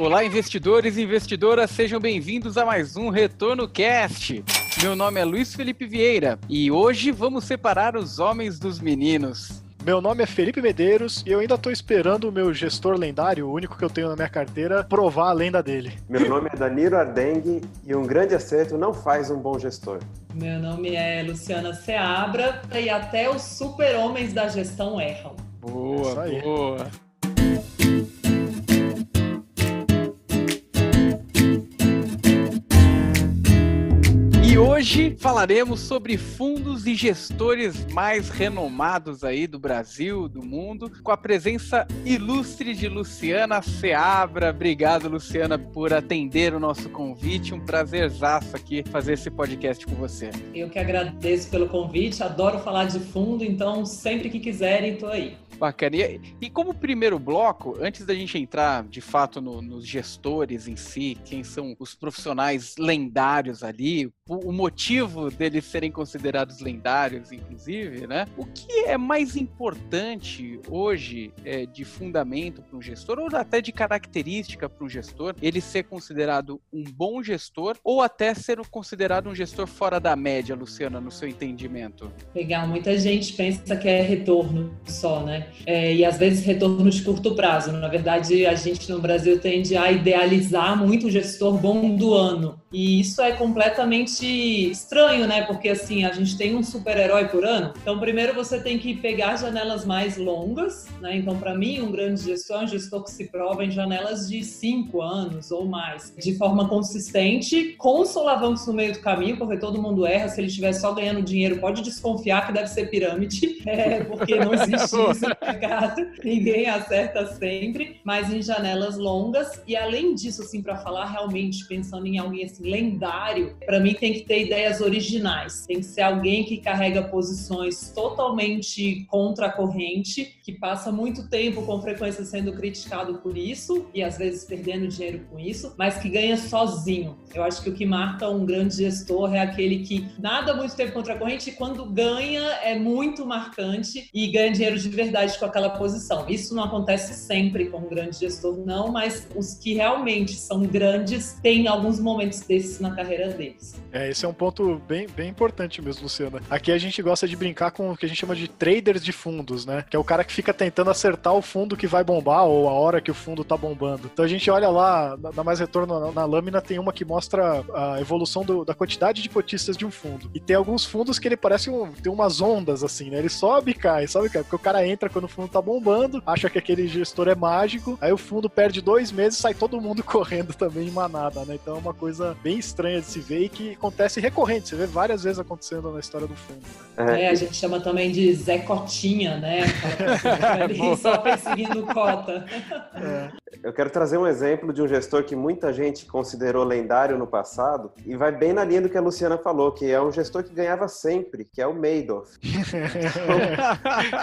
Olá, investidores e investidoras, sejam bem-vindos a mais um Retorno Cast. Meu nome é Luiz Felipe Vieira e hoje vamos separar os homens dos meninos. Meu nome é Felipe Medeiros e eu ainda estou esperando o meu gestor lendário, o único que eu tenho na minha carteira, provar a lenda dele. Meu nome é Danilo Ardengue e um grande acerto não faz um bom gestor. Meu nome é Luciana Seabra e até os super-homens da gestão erram. Boa, boa. Hoje falaremos sobre fundos e gestores mais renomados aí do Brasil, do mundo, com a presença ilustre de Luciana Seabra. Obrigado, Luciana, por atender o nosso convite. Um prazerzaço aqui fazer esse podcast com você. Eu que agradeço pelo convite, adoro falar de fundo, então sempre que quiserem, estou aí. Bacana. E, e, como primeiro bloco, antes da gente entrar de fato no, nos gestores em si, quem são os profissionais lendários ali, o, o, motivo deles serem considerados lendários, inclusive, né? O que é mais importante hoje é, de fundamento para um gestor, ou até de característica para um gestor, ele ser considerado um bom gestor ou até ser considerado um gestor fora da média, Luciana, no seu entendimento? Legal, muita gente pensa que é retorno só, né? é, e às vezes retorno de curto prazo. Na verdade, a gente no Brasil tende a idealizar muito o gestor bom do ano. E isso é completamente estranho, né? Porque assim, a gente tem um super-herói por ano. Então, primeiro você tem que pegar janelas mais longas, né? Então, para mim, um grande gestor é um gestor que se prova em janelas de cinco anos ou mais, de forma consistente, com solavancos no meio do caminho, porque todo mundo erra. Se ele estiver só ganhando dinheiro, pode desconfiar que deve ser pirâmide, é, porque não existe isso no mercado. Ninguém acerta sempre, mas em janelas longas. E além disso, assim, para falar realmente, pensando em alguém assim, lendário, para mim tem que ter ideias originais. Tem que ser alguém que carrega posições totalmente contra a corrente, que passa muito tempo com frequência sendo criticado por isso e às vezes perdendo dinheiro com isso, mas que ganha sozinho. Eu acho que o que marca um grande gestor é aquele que nada muito tempo contra a corrente e quando ganha é muito marcante e ganha dinheiro de verdade com aquela posição. Isso não acontece sempre com um grande gestor, não, mas os que realmente são grandes têm alguns momentos desses na carreira deles. É, esse é um ponto bem, bem importante mesmo, Luciana. Aqui a gente gosta de brincar com o que a gente chama de traders de fundos, né? Que é o cara que fica tentando acertar o fundo que vai bombar ou a hora que o fundo tá bombando. Então a gente olha lá, na mais retorno na, na lâmina, tem uma que mostra a evolução do, da quantidade de cotistas de um fundo. E tem alguns fundos que ele parece um, tem umas ondas assim, né? Ele sobe e cai, sobe e cai, porque o cara entra quando o fundo tá bombando, acha que aquele gestor é mágico, aí o fundo perde dois meses sai todo mundo correndo também em manada, né? Então é uma coisa bem estranha de se ver e que acontece recorrente. Você vê várias vezes acontecendo na história do fundo. Né? É, a gente chama também de Zé Cotinha, né? só perseguindo cota. É. Eu quero trazer um exemplo de um gestor que muita gente considerou lendário no passado e vai bem na linha do que a Luciana falou, que é um gestor que ganhava sempre, que é o Madoff.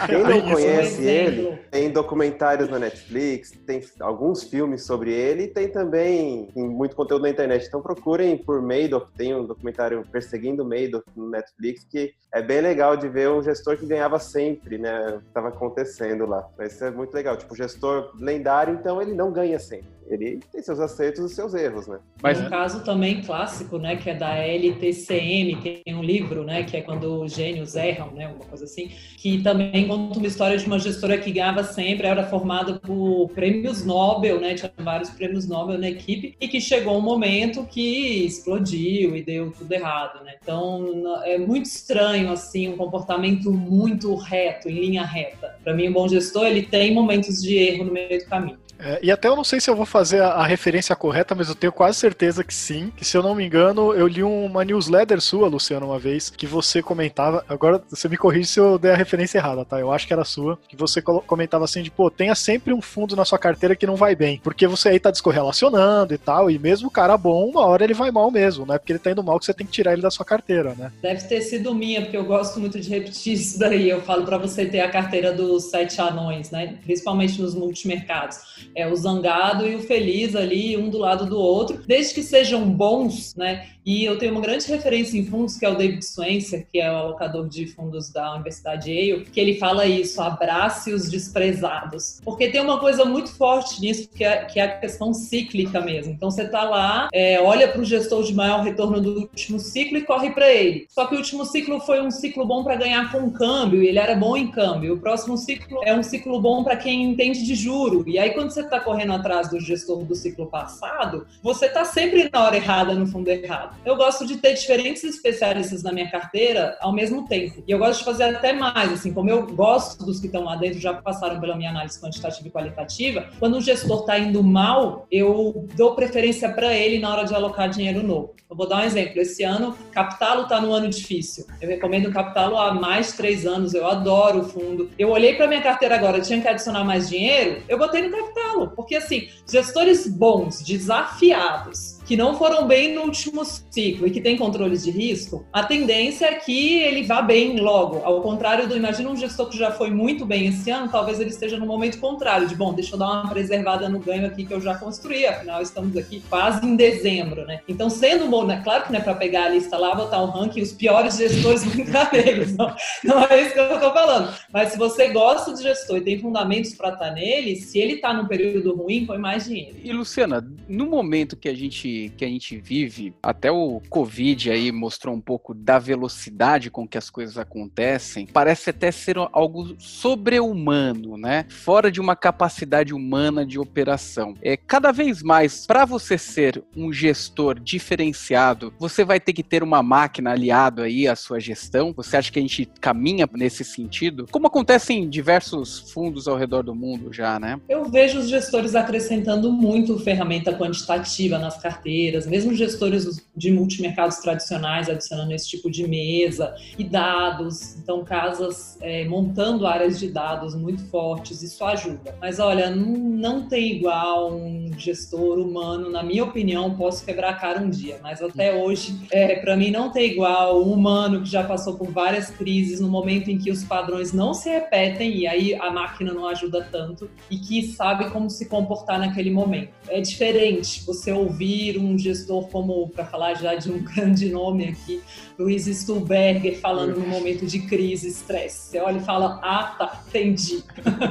Quem não conhece ele, tem documentários na Netflix, tem alguns filmes sobre ele e tem também muito conteúdo na internet. Então procurem por Madoff, tem um documentário Perseguindo Madoff no Netflix que é bem legal de ver um gestor que ganhava sempre, né? O que estava acontecendo lá. Isso é muito legal. Tipo, gestor lendário, então ele não ganha sempre ele tem seus acertos e seus erros, né? Mas um caso também clássico, né, que é da LTCM, tem um livro, né, que é quando os gênios erram, né, uma coisa assim, que também conta uma história de uma gestora que ganhava sempre, era formada por prêmios Nobel, né, tinha vários prêmios Nobel na equipe e que chegou um momento que explodiu e deu tudo errado, né? Então é muito estranho assim, um comportamento muito reto, em linha reta. Para mim, um bom gestor ele tem momentos de erro no meio do caminho. É, e até eu não sei se eu vou fazer a, a, referência correta, mas eu tenho quase certeza que sim. Que se eu não me engano, eu li uma newsletter sua, Luciano, uma vez, que você comentava. Agora você me corrige se eu der a referência errada, tá? Eu acho que era sua. Que você comentava assim de, pô, tenha sempre um fundo na sua carteira que não vai bem. Porque você aí tá descorrelacionando e tal. E mesmo o cara bom, uma hora ele vai mal mesmo, né? Porque ele tá indo mal que você tem que tirar ele da sua carteira, né? Deve ter sido minha, porque eu gosto muito de repetir isso daí. Eu falo para você ter a carteira dos sete anões, né? Principalmente nos multimercados é, o zangado e o feliz ali, um do lado do outro, desde que sejam bons, né? E eu tenho uma grande referência em fundos, que é o David Swenser, que é o alocador de fundos da Universidade Yale, que ele fala isso, abrace os desprezados. Porque tem uma coisa muito forte nisso, que é, que é a questão cíclica mesmo. Então você está lá, é, olha para o gestor de maior retorno do último ciclo e corre para ele. Só que o último ciclo foi um ciclo bom para ganhar com câmbio, e ele era bom em câmbio. O próximo ciclo é um ciclo bom para quem entende de juro. E aí, quando você está correndo atrás do gestor do ciclo passado, você está sempre na hora errada, no fundo errado. Eu gosto de ter diferentes especialistas na minha carteira ao mesmo tempo. E eu gosto de fazer até mais, assim, como eu gosto dos que estão lá dentro, já passaram pela minha análise quantitativa e qualitativa, quando o gestor está indo mal, eu dou preferência para ele na hora de alocar dinheiro novo. Eu vou dar um exemplo. Esse ano, Capitalo está no ano difícil. Eu recomendo Capitalo há mais de três anos. Eu adoro o fundo. Eu olhei para minha carteira agora, tinha que adicionar mais dinheiro, eu botei no Capitalo. Porque, assim, gestores bons, desafiados, que não foram bem no último ciclo e que tem controles de risco, a tendência é que ele vá bem logo. Ao contrário do, imagina um gestor que já foi muito bem esse ano, talvez ele esteja no momento contrário, de bom, deixa eu dar uma preservada no ganho aqui que eu já construí, afinal estamos aqui quase em dezembro, né? Então, sendo bom, né? claro que não é para pegar a lista lá, botar o ranking, os piores gestores vão entrar neles, não, não é isso que eu estou falando. Mas se você gosta de gestor e tem fundamentos para estar tá nele, se ele está num período ruim, põe mais dinheiro. E Luciana, no momento que a gente que a gente vive, até o Covid aí mostrou um pouco da velocidade com que as coisas acontecem, parece até ser algo sobre-humano, né? Fora de uma capacidade humana de operação. É cada vez mais para você ser um gestor diferenciado, você vai ter que ter uma máquina aliado aí à sua gestão. Você acha que a gente caminha nesse sentido? Como acontece em diversos fundos ao redor do mundo já, né? Eu vejo os gestores acrescentando muito ferramenta quantitativa nas carteiras, mesmo gestores de multimercados tradicionais adicionando esse tipo de mesa e dados, então casas é, montando áreas de dados muito fortes, isso ajuda. Mas olha, não, não tem igual um gestor humano, na minha opinião, posso quebrar a cara um dia, mas até hoje, é, para mim, não tem igual um humano que já passou por várias crises no momento em que os padrões não se repetem e aí a máquina não ajuda tanto e que sabe como se comportar naquele momento. É diferente você ouvir um gestor como, para falar já de um grande nome aqui, Luiz Stuhlberger falando no momento de crise, estresse. Você olha e fala, ah, tá, entendi.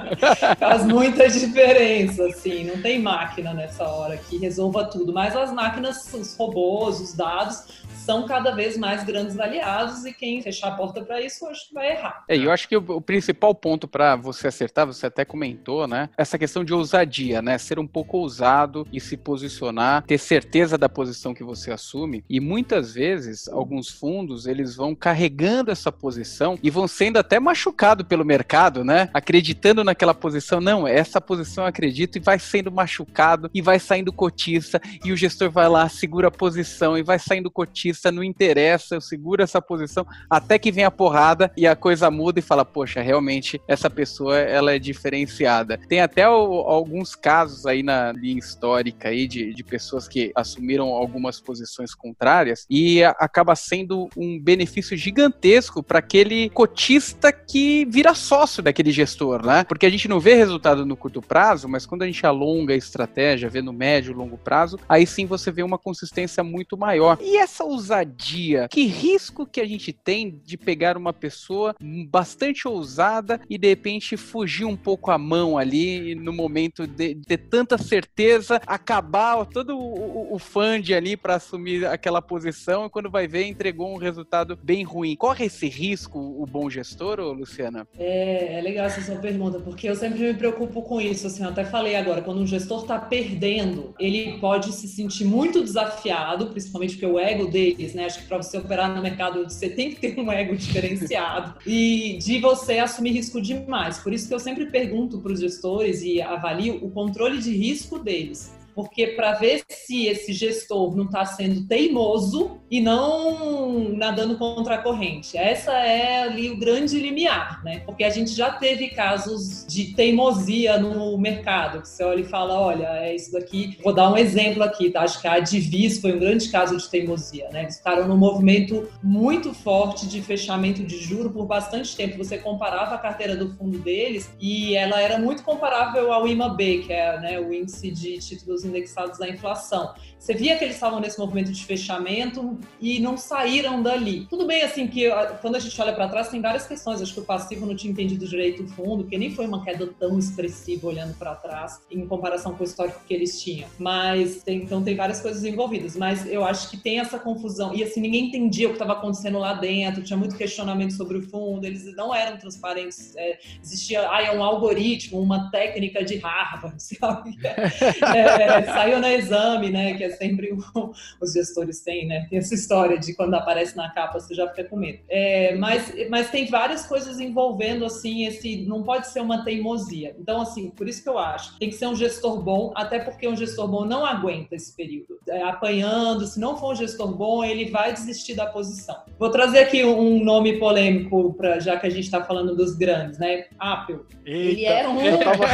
Faz muita diferença, assim, não tem máquina nessa hora que resolva tudo, mas as máquinas, os robôs, os dados, são cada vez mais grandes aliados e quem fechar a porta para isso, acho que vai errar. É, eu acho que o, o principal ponto para você acertar, você até comentou, né? Essa questão de ousadia, né? Ser um pouco ousado e se posicionar, ter certeza da posição que você assume. E muitas vezes, alguns fundos, eles vão carregando essa posição e vão sendo até machucados pelo mercado, né? Acreditando naquela posição. Não, essa posição eu acredito e vai sendo machucado e vai saindo cotista e o gestor vai lá, segura a posição e vai saindo cotista não interessa, eu seguro essa posição até que vem a porrada e a coisa muda e fala, poxa, realmente essa pessoa ela é diferenciada. Tem até o, alguns casos aí na linha histórica aí de, de pessoas que assumiram algumas posições contrárias e a, acaba sendo um benefício gigantesco para aquele cotista que vira sócio daquele gestor, né? Porque a gente não vê resultado no curto prazo, mas quando a gente alonga a estratégia, vê no médio longo prazo, aí sim você vê uma consistência muito maior. E essa ousadia? Que risco que a gente tem de pegar uma pessoa bastante ousada e de repente fugir um pouco a mão ali no momento de, de tanta certeza, acabar todo o, o fund ali para assumir aquela posição e quando vai ver entregou um resultado bem ruim. Corre esse risco o bom gestor, ou Luciana? É, é legal essa sua pergunta, porque eu sempre me preocupo com isso. Assim, eu até falei agora, quando um gestor está perdendo, ele pode se sentir muito desafiado, principalmente porque o ego dele né? Acho que para você operar no mercado você tem que ter um ego diferenciado e de você assumir risco demais. Por isso que eu sempre pergunto para os gestores e avalio o controle de risco deles porque para ver se esse gestor não está sendo teimoso e não nadando contra a corrente. Essa é ali o grande limiar, né? Porque a gente já teve casos de teimosia no mercado, que você olha e fala, olha, é isso daqui. Vou dar um exemplo aqui, tá? Acho que a Divis foi um grande caso de teimosia, né? Eles ficaram num movimento muito forte de fechamento de juro por bastante tempo. Você comparava a carteira do fundo deles e ela era muito comparável ao IMAB, que é né, o índice de títulos indexados à inflação. Você via que eles estavam nesse movimento de fechamento e não saíram dali. Tudo bem, assim, que quando a gente olha para trás, tem várias questões. Acho que o passivo não tinha entendido direito o fundo, que nem foi uma queda tão expressiva olhando para trás, em comparação com o histórico que eles tinham. Mas, tem, então, tem várias coisas envolvidas. Mas eu acho que tem essa confusão. E, assim, ninguém entendia o que estava acontecendo lá dentro, tinha muito questionamento sobre o fundo, eles não eram transparentes. É, existia, ah, é um algoritmo, uma técnica de Harvard, sabe? É, saiu no exame, né? Que é sempre o, os gestores têm, né? Tem essa história de quando aparece na capa você já fica com medo. É, mas, mas tem várias coisas envolvendo assim esse, não pode ser uma teimosia. Então assim, por isso que eu acho, tem que ser um gestor bom, até porque um gestor bom não aguenta esse período é, apanhando. Se não for um gestor bom, ele vai desistir da posição. Vou trazer aqui um nome polêmico para já que a gente está falando dos grandes, né? Apple. Eita, ele era um. Eu tava,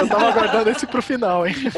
eu tava aguardando esse pro final, hein?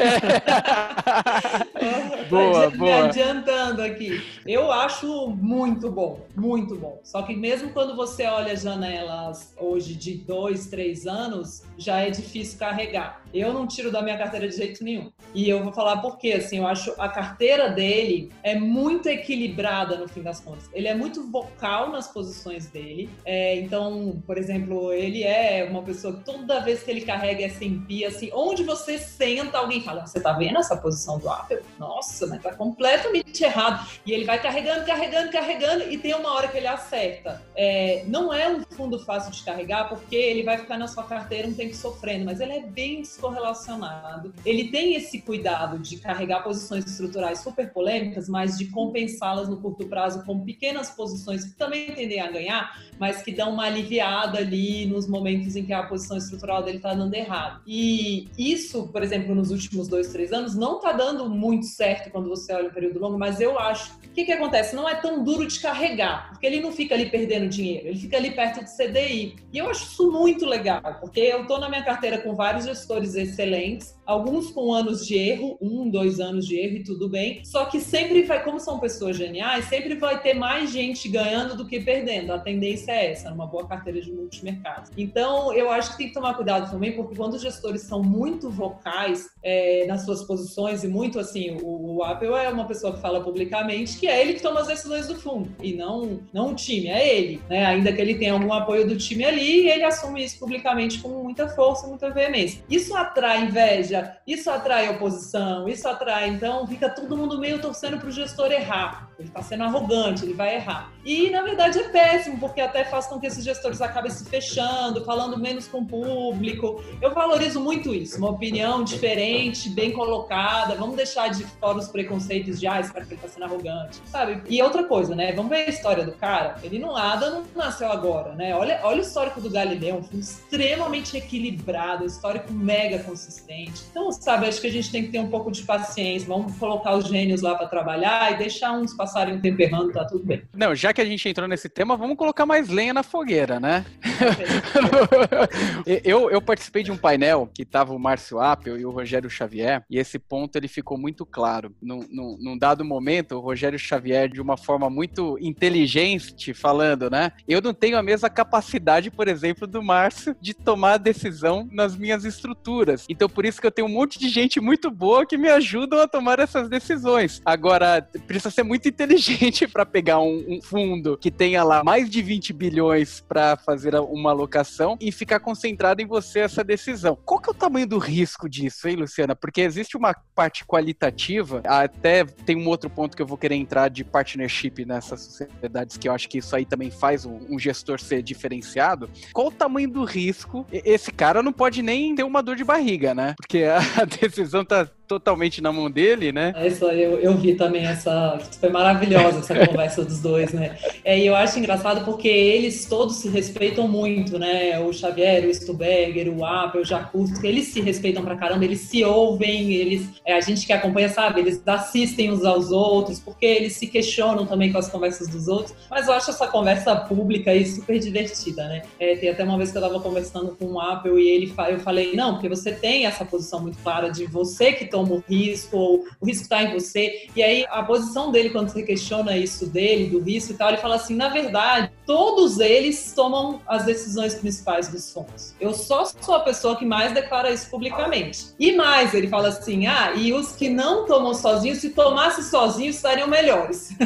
boa, me boa. adiantando aqui. Eu acho muito bom, muito bom. Só que mesmo quando você olha janelas hoje de dois, três anos, já é difícil carregar. Eu não tiro da minha carteira de jeito nenhum. E eu vou falar por quê. Assim, eu acho a carteira dele é muito equilibrada no fim das contas. Ele é muito vocal nas posições dele. É, então, por exemplo, ele é uma pessoa que toda vez que ele carrega S&P, assim, onde você senta, alguém fala, você tá vendo essa posição do Apple? Nossa, mas tá completamente errado. E ele vai carregando, carregando, carregando e tem uma hora que ele acerta. É, não é um fundo fácil de carregar porque ele vai ficar na sua carteira um tempo sofrendo, mas ele é bem correlacionado. Ele tem esse cuidado de carregar posições estruturais super polêmicas, mas de compensá-las no curto prazo com pequenas posições que também tendem a ganhar, mas que dão uma aliviada ali nos momentos em que a posição estrutural dele está dando errado. E isso, por exemplo, nos últimos dois, três anos, não está dando muito certo quando você olha o período longo, mas eu acho. O que, que acontece? Não é tão duro de carregar, porque ele não fica ali perdendo dinheiro, ele fica ali perto de CDI. E eu acho isso muito legal, porque eu estou na minha carteira com vários gestores excelentes, alguns com anos de erro, um, dois anos de erro e tudo bem. Só que sempre vai, como são pessoas geniais, sempre vai ter mais gente ganhando do que perdendo. A tendência é essa, numa boa carteira de multimercados. Então, eu acho que tem que tomar cuidado também, porque quando os gestores são muito vocais é, nas suas posições e muito assim, o, o Apple é uma pessoa que fala publicamente que é ele que toma as decisões do fundo e não, não o time, é ele, né? Ainda que ele tenha algum apoio do time ali, ele assume isso publicamente com muita força, muita veemência. Isso atrai inveja, isso atrai oposição, isso atrai. Então, fica todo mundo meio torcendo para o gestor errar. Ele está sendo arrogante, ele vai errar. E, na verdade, é péssimo, porque até faz com que esses gestores acabem se fechando, falando menos com o público. Eu valorizo muito isso, uma opinião diferente, bem colocada. Vamos deixar de fora os preconceitos de, ah, esse cara está sendo arrogante, sabe? E outra coisa, né? Vamos ver a história do cara. Ele não nada, não nasceu agora, né? Olha, olha o histórico do Galileu, um filme extremamente equilibrado, histórico mega consistente. Então, sabe, acho que a gente tem que ter um pouco de paciência. Vamos colocar os gênios lá para trabalhar e deixar uns passarem um tempo errando, tá tudo bem. Não, já que a gente entrou nesse tema, vamos colocar mais lenha na fogueira, né? eu, eu participei de um painel que tava o Márcio Appel e o Rogério Xavier, e esse ponto ele ficou muito claro. Num, num, num dado momento, o Rogério Xavier, de uma forma muito inteligente, falando, né? Eu não tenho a mesma capacidade, por exemplo, do Márcio de tomar decisão nas minhas estruturas. Então, por isso que eu tenho um monte de gente muito boa que me ajudam a tomar essas decisões. Agora, precisa ser muito inteligente para pegar um, um, fundo que tenha lá mais de 20 bilhões para fazer uma alocação e ficar concentrado em você essa decisão. Qual que é o tamanho do risco disso, hein, Luciana? Porque existe uma parte qualitativa, até tem um outro ponto que eu vou querer entrar de partnership nessas sociedades, que eu acho que isso aí também faz um, um gestor ser diferenciado. Qual o tamanho do risco? Esse cara não pode nem ter uma dor de barriga, né? Porque a decisão tá totalmente na mão dele, né? É isso, eu, eu vi também essa. Foi maravilhosa essa conversa dos dois, né? É, e eu acho engraçado porque eles todos se respeitam muito, né? O Xavier, o Stuberger, o Apple, o Jacuzzi, eles se respeitam pra caramba, eles se ouvem, eles. É, a gente que acompanha, sabe, eles assistem uns aos outros, porque eles se questionam também com as conversas dos outros. Mas eu acho essa conversa pública aí super divertida, né? É, tem até uma vez que eu tava conversando com o Apple e ele eu falei, não, porque você tem essa posição muito clara de você que toma o risco, ou o risco está em você. E aí a posição dele, quando você questiona isso dele, do risco e tal, ele fala assim: na verdade, todos eles tomam as decisões principais dos fundos. Eu só sou a pessoa que mais declara isso publicamente. E mais, ele fala assim: ah, e os que não tomam sozinhos, se tomasse sozinhos, estariam melhores.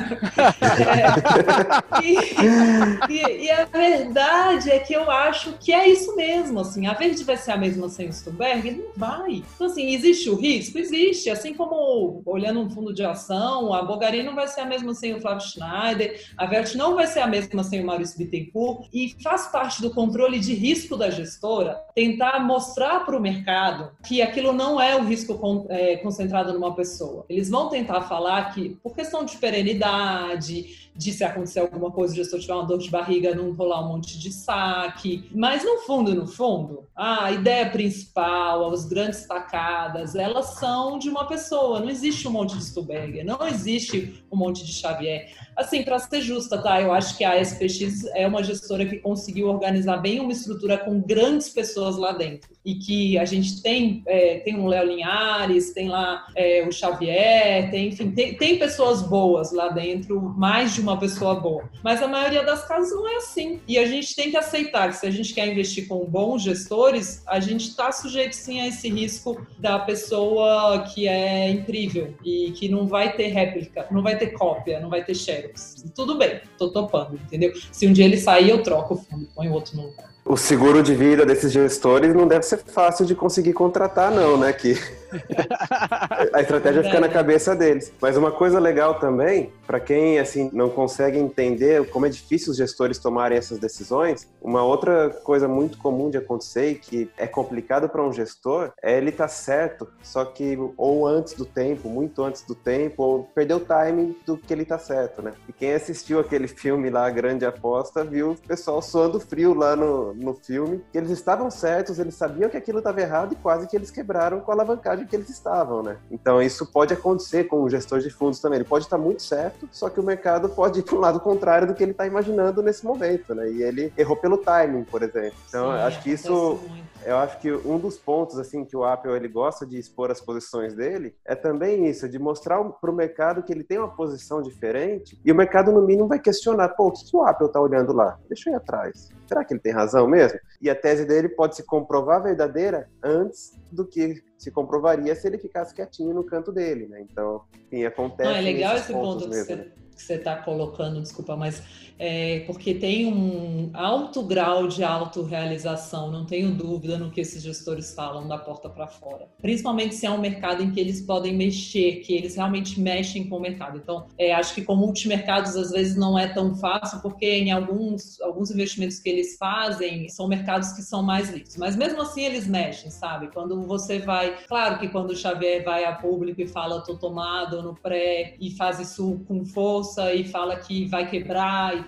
é, e, e, e, a verdade é que eu acho que é isso mesmo. Assim, a Verde vai ser a mesma sem o Stuberg? Não vai. Então, assim, existe o risco? Existe. Assim como olhando um fundo de ação, a Bogari não vai ser a mesma sem o Flávio Schneider, a Vert não vai ser a mesma sem o Maurício Bittencourt. E faz parte do controle de risco da gestora tentar mostrar para o mercado que aquilo não é o risco é, concentrado numa pessoa. Eles vão tentar falar que, por questão de perenidade, de se acontecer alguma coisa, o gestor tiver uma dor de barriga, não rolar um monte de saque. Mas no fundo, no fundo, a ideia principal, as grandes tacadas, elas são de uma pessoa. Não existe um monte de Stuberger, não existe um monte de Xavier. Assim, para ser justa, tá? Eu acho que a SPX é uma gestora que conseguiu organizar bem uma estrutura com grandes pessoas lá dentro. E que a gente tem, é, tem o Léo Linhares, tem lá é, o Xavier, tem, enfim, tem, tem pessoas boas lá dentro, mais de uma pessoa boa. Mas a maioria das casas não é assim. E a gente tem que aceitar que se a gente quer investir com bons gestores, a gente está sujeito sim a esse risco da pessoa que é incrível e que não vai ter réplica, não vai ter cópia, não vai ter share. Tudo bem, tô topando, entendeu? Se um dia ele sair, eu troco o fundo, põe outro no lugar. O seguro de vida desses gestores não deve ser fácil de conseguir contratar, não, né? Que a estratégia fica na cabeça deles. Mas uma coisa legal também, para quem assim não consegue entender como é difícil os gestores tomarem essas decisões, uma outra coisa muito comum de acontecer e que é complicado para um gestor é ele estar tá certo, só que ou antes do tempo, muito antes do tempo, ou perdeu o timing do que ele tá certo, né? E quem assistiu aquele filme lá, a Grande Aposta, viu o pessoal suando frio lá no, no filme, que eles estavam certos, eles sabiam que aquilo estava errado e quase que eles quebraram com a alavancagem que eles estavam, né? Então isso pode acontecer com o gestor de fundos também. Ele pode estar muito certo, só que o mercado pode ir para o lado contrário do que ele está imaginando nesse momento, né? E ele errou pelo timing, por exemplo. Então Sim, acho que isso eu acho que um dos pontos assim que o Apple ele gosta de expor as posições dele é também isso, de mostrar para o mercado que ele tem uma posição diferente e o mercado no mínimo vai questionar, pô, o que, que o Apple está olhando lá? Deixa eu ir atrás. Será que ele tem razão mesmo? E a tese dele pode se comprovar verdadeira antes do que se comprovaria se ele ficasse quietinho no canto dele, né? Então, enfim, acontece. Não, é legal esse ponto mesmo, que você está colocando, desculpa, mas é, porque tem um alto grau de autorrealização, não tenho dúvida no que esses gestores falam da porta para fora. Principalmente se é um mercado em que eles podem mexer, que eles realmente mexem com o mercado. Então, é, acho que com multimercados às vezes não é tão fácil, porque em alguns, alguns investimentos que eles fazem são mercados que são mais livres. Mas mesmo assim eles mexem, sabe? Quando você vai. Claro que quando o Xavier vai a público e fala, tô tomado no pré, e faz isso com força e fala que vai quebrar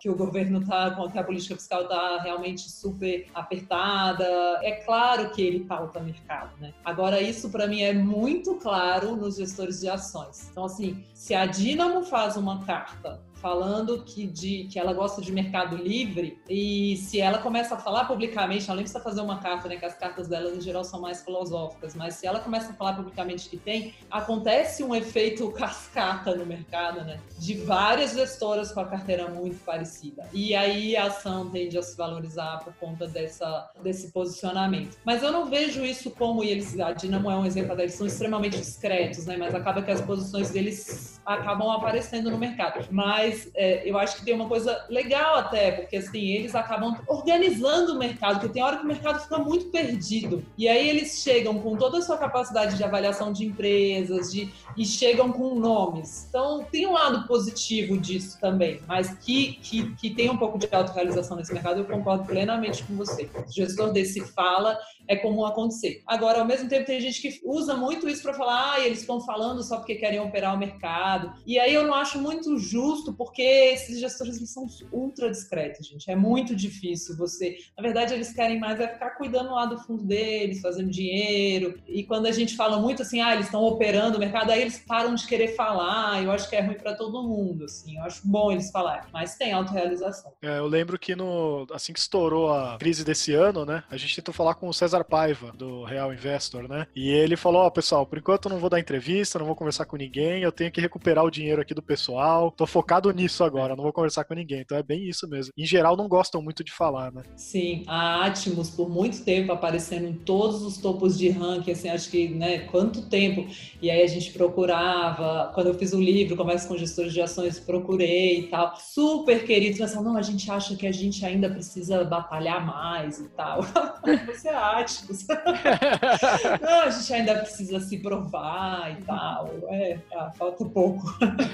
que o governo tá, que a política fiscal tá realmente super apertada. É claro que ele pauta mercado, né? Agora, isso para mim é muito claro nos gestores de ações. Então, assim, se a Dinamo faz uma carta falando que, de, que ela gosta de mercado livre e se ela começa a falar publicamente, ela nem precisa fazer uma carta, né, que as cartas dela em geral são mais filosóficas, mas se ela começa a falar publicamente que tem, acontece um efeito cascata no mercado, né, de várias gestoras com a carteira muito parecida. E aí a ação tende a se valorizar por conta dessa, desse posicionamento. Mas eu não vejo isso como eles, a Dinamo é um exemplo, eles são extremamente discretos, né, mas acaba que as posições deles acabam aparecendo no mercado. Mas mas é, eu acho que tem uma coisa legal até, porque assim, eles acabam organizando o mercado, porque tem hora que o mercado fica muito perdido. E aí eles chegam com toda a sua capacidade de avaliação de empresas, de, e chegam com nomes. Então tem um lado positivo disso também, mas que, que, que tem um pouco de autorrealização nesse mercado, eu concordo plenamente com você. O gestor desse fala é comum acontecer. Agora, ao mesmo tempo, tem gente que usa muito isso para falar, ah, eles estão falando só porque querem operar o mercado. E aí eu não acho muito justo porque esses gestores são ultra discretos, gente. É muito difícil você. Na verdade, eles querem mais é ficar cuidando lá do fundo deles, fazendo dinheiro. E quando a gente fala muito assim, ah, eles estão operando o mercado, aí eles param de querer falar. Eu acho que é ruim para todo mundo, assim. Eu acho bom eles falarem, mas tem autorrealização. É, eu lembro que no assim que estourou a crise desse ano, né, a gente tentou falar com o César Paiva do Real Investor, né? E ele falou: "Ó, oh, pessoal, por enquanto eu não vou dar entrevista, não vou conversar com ninguém, eu tenho que recuperar o dinheiro aqui do pessoal. Tô focado nisso agora, não vou conversar com ninguém". Então é bem isso mesmo. Em geral não gostam muito de falar, né? Sim, a Atmos por muito tempo aparecendo em todos os topos de ranking, assim, acho que, né, quanto tempo. E aí a gente procurava, quando eu fiz o livro, Conversa com Gestores de Ações, procurei e tal. Super queridos, mas não, a gente acha que a gente ainda precisa batalhar mais e tal. Você é Atmos. não, a gente ainda precisa se provar e tal. É, ah, falta pouco.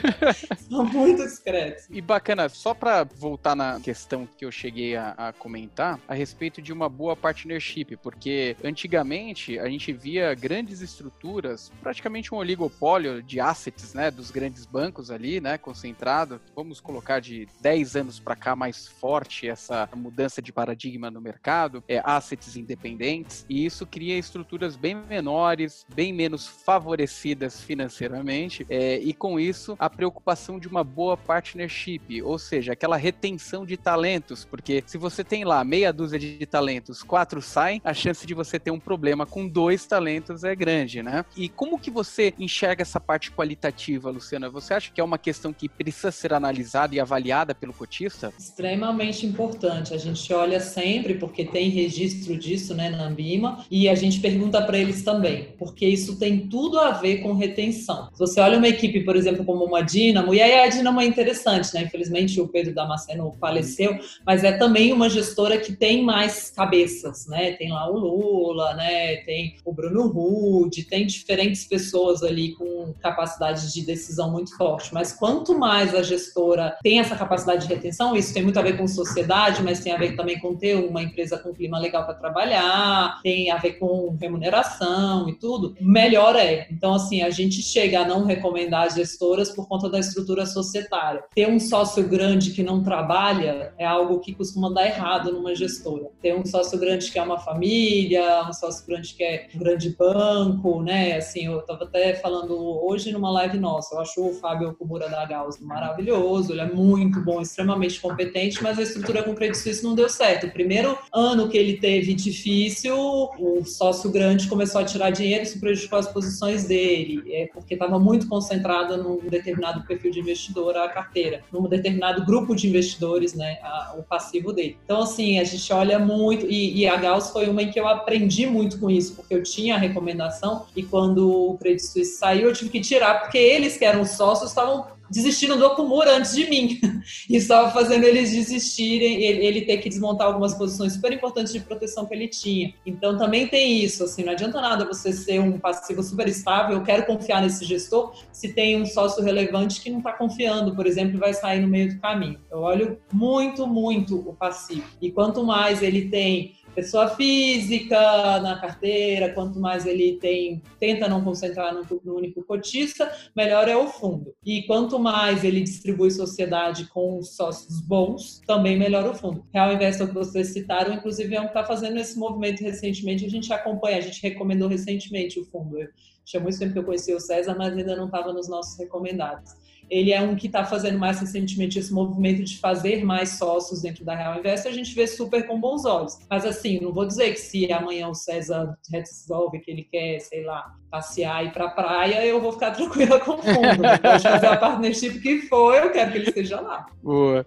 São muito discretos. E bacana, só para voltar na questão que eu cheguei a, a, comentar, a respeito de uma boa partnership, porque antigamente a gente via grandes estruturas, praticamente um oligopólio de assets, né, dos grandes bancos ali, né, concentrado. Vamos colocar de 10 anos para cá mais forte essa mudança de paradigma no mercado, é assets independentes, e isso cria estruturas bem menores, bem menos favorecidas financeiramente, é, e com isso a preocupação de uma boa partnership, ou seja, aquela retenção de talentos, porque se você tem lá meia dúzia de talentos, quatro saem, a chance de você ter um problema com dois talentos é grande, né? E como que você enxerga essa parte qualitativa, Luciana? Você acha que é uma questão que precisa ser analisada e avaliada pelo cotista? Extremamente importante. A gente olha sempre, porque tem registro disso, né, na Ambima, e a gente pergunta para eles também, porque isso tem tudo a ver com retenção. Se você olha uma equipe, por exemplo, como uma Dinamo, e aí a Dinamo é interessante, né? Infelizmente o Pedro Damasceno faleceu, mas é também uma gestora que tem mais cabeças, né? Tem lá o Lula, né? Tem o Bruno Rude, tem diferentes pessoas ali com capacidade de decisão muito forte. Mas quanto mais a gestora tem essa capacidade de retenção, isso tem muito a ver com sociedade, mas tem a ver também com ter uma empresa com clima legal para trabalhar, tem a ver com remuneração e tudo, melhor é. Então, assim, a gente chega a não recomendar gestoras por conta da estrutura societária. Ter um sócio grande que não trabalha é algo que costuma dar errado numa gestora. Ter um sócio grande que é uma família, um sócio grande que é um grande banco, né? Assim, eu estava até falando hoje numa live nossa, eu acho o Fábio Kumura da Gauss maravilhoso, ele é muito bom, extremamente competente, mas a estrutura com o Credit Suisse não deu certo. O primeiro ano que ele teve difícil, o sócio grande começou a tirar dinheiro, isso prejudicou as posições dele, é porque estava muito concentrado num determinado perfil de investidor a carteira, num determinado grupo de investidores, né, a, o passivo dele. Então, assim, a gente olha muito, e, e a Gauss foi uma em que eu aprendi muito com isso, porque eu tinha a recomendação, e quando o Credit Suisse saiu, eu tive que tirar, porque eles que eram sócios estavam desistindo do Okumura antes de mim. e estava fazendo eles desistirem, ele, ele, ter que desmontar algumas posições super importantes de proteção que ele tinha. Então também tem isso, assim, não adianta nada você ser um passivo super estável, eu quero confiar nesse gestor, se tem um sócio relevante que não está confiando, por exemplo, vai sair no meio do caminho. Eu olho muito, muito o passivo. E quanto mais ele tem pessoa física na carteira, quanto mais ele tem, tenta não concentrar no, no, único cotista, melhor é o fundo. E quanto mais ele distribui sociedade com sócios bons, também melhor o fundo. Real Investor que vocês citaram, inclusive, é um que está fazendo esse movimento recentemente, a gente acompanha, a gente recomendou recentemente o fundo. Eu, tinha muito tempo que eu conheci o César, mas ainda não estava nos nossos recomendados ele é um que está fazendo mais recentemente esse movimento de fazer mais sócios dentro da Real Invest, a gente vê super com bons olhos. Mas assim, não vou dizer que se amanhã o César resolve que ele quer, sei lá, passear e ir para a praia, eu vou ficar tranquila com o fundo. Depois de fazer a partnership que for, eu quero que ele esteja lá. Boa.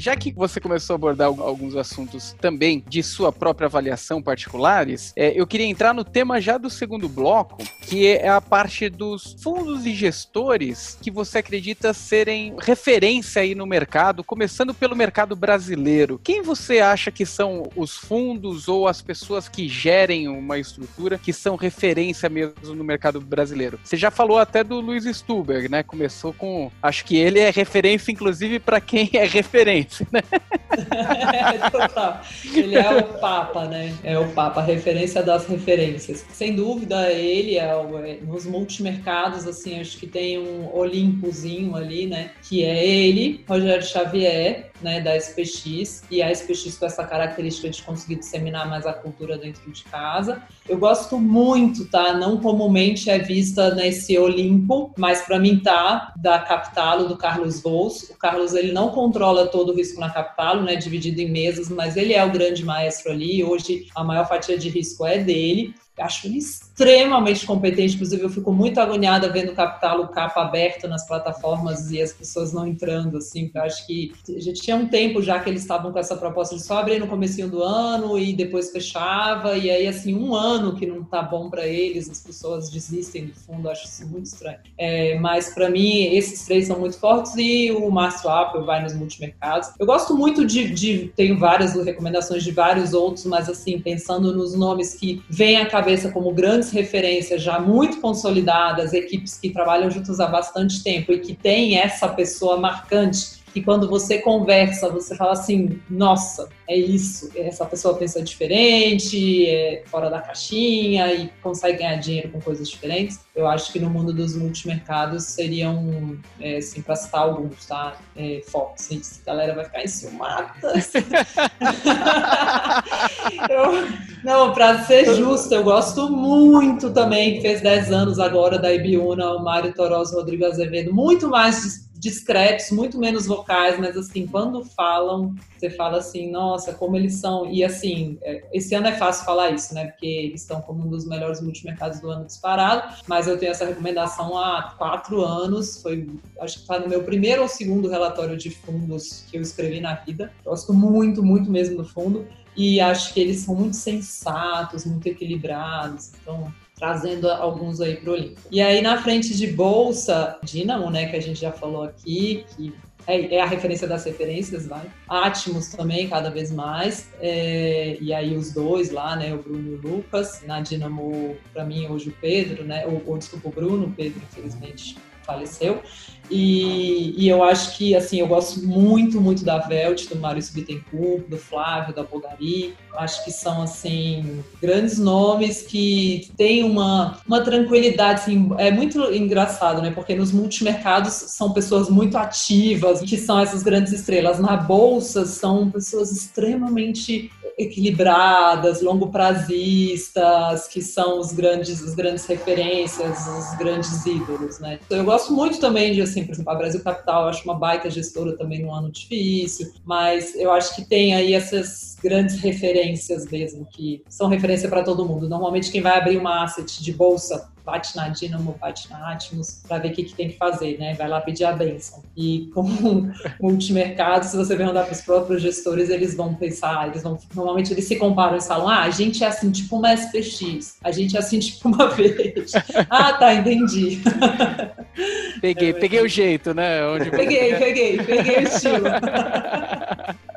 Já que você começou a abordar alguns assuntos também de sua própria avaliação particulares, é, eu queria entrar no tema já do segundo bloco, que é a parte dos fundos e gestores que você acredita serem referência aí no mercado, começando pelo mercado brasileiro. Quem você acha que são os fundos ou as pessoas que gerem uma estrutura que são referência mesmo no mercado brasileiro? Você já falou até do Luiz Stuber, né? Começou com, acho que ele é referência inclusive para quem é referência né? Ele é o Papa, né? É o Papa, referência das referências. Sem dúvida, ele é, o, é nos multimercados, assim, acho que tem um Olimpozinho ali, né? Que é ele, Rogério Xavier, né, da SPX, e a SPX com essa característica de conseguir disseminar mais a cultura dentro de casa. Eu gosto muito, tá? Não comumente é vista nesse Olimpo, mas para mim tá da Capitalo do Carlos Vols. O Carlos ele não controla todo o risco na Capitalo, né, dividido em mesas, mas ele é o grande maestro ali. Hoje a maior fatia de risco é dele acho ele extremamente competente, inclusive eu fico muito agoniada vendo o Capital o capa aberto nas plataformas e as pessoas não entrando, assim, eu acho que já tinha um tempo já que eles estavam com essa proposta de só abrir no comecinho do ano e depois fechava, e aí, assim, um ano que não tá bom para eles, as pessoas desistem do fundo, acho isso muito estranho. É, mas para mim, esses três são muito fortes e o Márcio Apple vai nos multimercados. Eu gosto muito de, de tenho várias recomendações de vários outros, mas assim, pensando nos nomes que vêm à cabeça cabeça como grandes referências já muito consolidadas, equipes que trabalham juntas há bastante tempo e que tem essa pessoa marcante que quando você conversa, você fala assim, nossa, é isso, essa pessoa pensa diferente, é fora da caixinha e consegue ganhar dinheiro com coisas diferentes. Eu acho que no mundo dos multimercados seriam, é, assim, para citar alguns, tá? É, Fox, a galera vai ficar enciumada. eu, não, para ser justo, eu gosto muito também, que fez 10 anos agora da Ibiúna, o Mário Toroz Rodrigo Azevedo, muito mais discretos, muito menos vocais, mas assim, quando falam, você fala assim, nossa, como eles são. E assim, é, esse ano é fácil falar isso, né? Porque eles estão como um dos melhores multimercados do ano disparado, mas eu tenho essa recomendação há quatro anos, foi, acho que está no meu primeiro ou segundo relatório de fundos que eu escrevi na vida. Gosto muito, muito mesmo do fundo. E acho que eles são muito sensatos, muito equilibrados. Então, trazendo alguns aí para o Olimpo. E aí na frente de bolsa, Dynamo, né, que a gente já falou aqui, que é, é, a referência das referências, vai. Atmos também, cada vez mais. É, e aí os dois lá, né? O Bruno e o Lucas. Na Dinamo, para mim, hoje o Pedro, né? Ou, ou desculpa, o Bruno, o Pedro, infelizmente, faleceu. E, e, eu acho que, assim, eu gosto muito, muito da Velt, do Maurício Bittencourt, do Flávio, da Bogari. Acho que são, assim, grandes nomes que têm uma, uma tranquilidade, assim, é muito engraçado, né? Porque nos multimercados são pessoas muito ativas, que são essas grandes estrelas. Na bolsa são pessoas extremamente equilibradas, longo prazistas, que são os grandes, as grandes referências, os grandes ídolos, né? Eu gosto muito também de, assim, por exemplo, a Brasil Capital, eu acho uma baita gestora também no ano difícil, mas eu acho que tem aí essas grandes referências mesmo, que são referência para todo mundo. Normalmente quem vai abrir uma asset de bolsa bate na Dynamo, bate na Atmos, para ver o que, que, tem que fazer, né? Vai lá pedir a benção. E como multimercado, se você perguntar para os próprios gestores, eles vão pensar, eles vão, normalmente eles se comparam e falam, ah, a gente é assim, tipo uma SPX, a gente é assim, tipo uma vez. ah, tá, entendi. Peguei, peguei o jeito, né? Onde... Peguei, peguei, peguei o estilo.